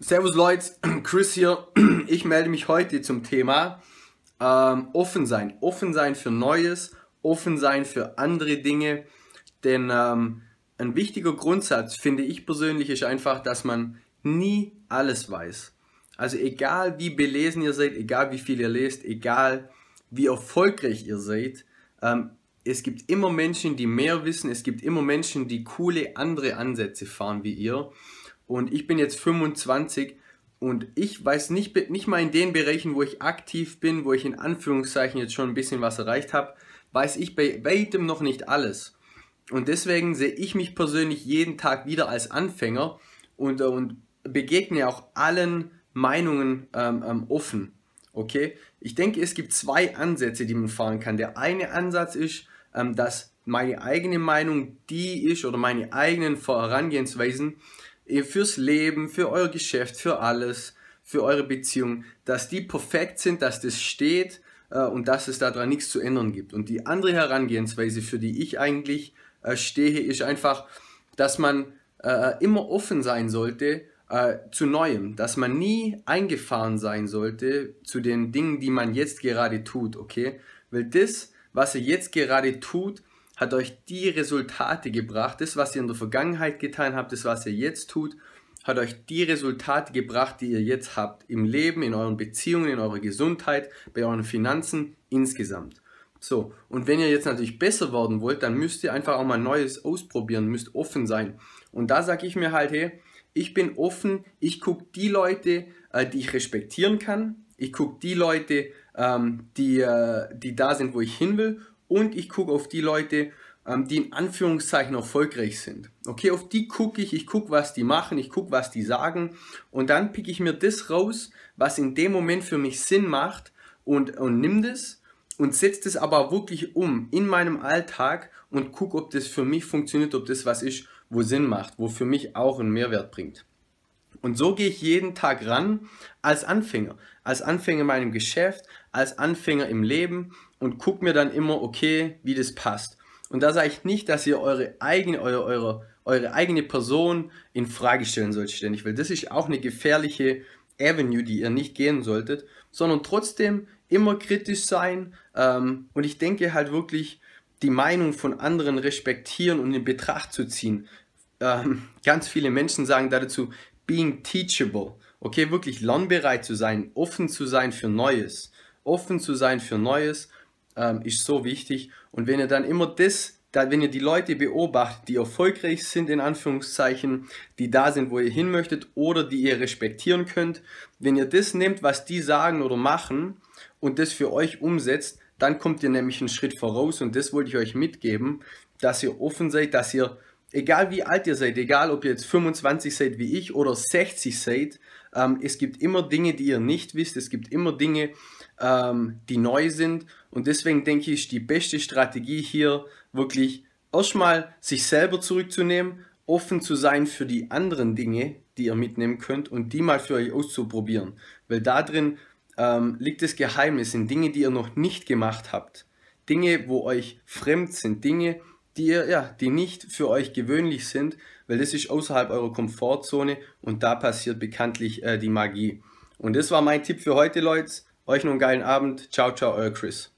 Servus Leute, Chris hier. Ich melde mich heute zum Thema ähm, offen sein. Offen sein für Neues, offen sein für andere Dinge. Denn ähm, ein wichtiger Grundsatz, finde ich persönlich, ist einfach, dass man nie alles weiß. Also egal wie belesen ihr seid, egal wie viel ihr lest, egal wie erfolgreich ihr seid, ähm, es gibt immer Menschen, die mehr wissen, es gibt immer Menschen, die coole andere Ansätze fahren wie ihr. Und ich bin jetzt 25 und ich weiß nicht, nicht mal in den Bereichen, wo ich aktiv bin, wo ich in Anführungszeichen jetzt schon ein bisschen was erreicht habe, weiß ich bei weitem noch nicht alles. Und deswegen sehe ich mich persönlich jeden Tag wieder als Anfänger und, und begegne auch allen Meinungen ähm, ähm, offen. Okay? Ich denke, es gibt zwei Ansätze, die man fahren kann. Der eine Ansatz ist, ähm, dass meine eigene Meinung die ist oder meine eigenen Vorangehensweisen fürs Leben, für euer Geschäft, für alles, für eure Beziehung, dass die perfekt sind, dass das steht äh, und dass es daran nichts zu ändern gibt. Und die andere Herangehensweise, für die ich eigentlich äh, stehe, ist einfach, dass man äh, immer offen sein sollte äh, zu Neuem, dass man nie eingefahren sein sollte zu den Dingen, die man jetzt gerade tut, okay? Weil das, was ihr jetzt gerade tut, hat euch die Resultate gebracht. Das, was ihr in der Vergangenheit getan habt, das, was ihr jetzt tut, hat euch die Resultate gebracht, die ihr jetzt habt. Im Leben, in euren Beziehungen, in eurer Gesundheit, bei euren Finanzen insgesamt. So, und wenn ihr jetzt natürlich besser werden wollt, dann müsst ihr einfach auch mal Neues ausprobieren, müsst offen sein. Und da sage ich mir halt, hey, ich bin offen, ich gucke die Leute, äh, die ich respektieren kann, ich gucke die Leute, ähm, die, äh, die da sind, wo ich hin will und ich gucke auf die Leute, ähm, die in Anführungszeichen erfolgreich sind. Okay, auf die gucke ich, ich gucke, was die machen, ich gucke, was die sagen und dann pick ich mir das raus, was in dem Moment für mich Sinn macht und, und nimm das und setze das aber wirklich um in meinem Alltag und gucke, ob das für mich funktioniert, ob das was ist, wo Sinn macht, wo für mich auch einen Mehrwert bringt. Und so gehe ich jeden Tag ran als Anfänger. Als Anfänger in meinem Geschäft, als Anfänger im Leben und gucke mir dann immer, okay, wie das passt. Und da sage ich nicht, dass ihr eure eigene, eure, eure, eure eigene Person in Frage stellen sollt ständig, weil das ist auch eine gefährliche Avenue, die ihr nicht gehen solltet, sondern trotzdem immer kritisch sein. Ähm, und ich denke halt wirklich, die Meinung von anderen respektieren und in Betracht zu ziehen. Ähm, ganz viele Menschen sagen dazu, being teachable. Okay, wirklich lernbereit zu sein, offen zu sein für Neues. Offen zu sein für Neues ähm, ist so wichtig. Und wenn ihr dann immer das, da, wenn ihr die Leute beobachtet, die erfolgreich sind, in Anführungszeichen, die da sind, wo ihr hin möchtet oder die ihr respektieren könnt, wenn ihr das nehmt, was die sagen oder machen und das für euch umsetzt, dann kommt ihr nämlich einen Schritt voraus und das wollte ich euch mitgeben, dass ihr offen seid, dass ihr egal wie alt ihr seid, egal ob ihr jetzt 25 seid wie ich oder 60 seid, ähm, es gibt immer Dinge, die ihr nicht wisst, es gibt immer Dinge, ähm, die neu sind. Und deswegen denke ich, die beste Strategie hier wirklich erstmal sich selber zurückzunehmen, offen zu sein für die anderen Dinge, die ihr mitnehmen könnt und die mal für euch auszuprobieren, weil da drin ähm, liegt das Geheimnis in Dinge, die ihr noch nicht gemacht habt. Dinge, wo euch fremd sind, Dinge, die, ja, die nicht für euch gewöhnlich sind, weil das ist außerhalb eurer Komfortzone und da passiert bekanntlich äh, die Magie. Und das war mein Tipp für heute, Leute. Euch noch einen geilen Abend. Ciao, ciao, euer Chris.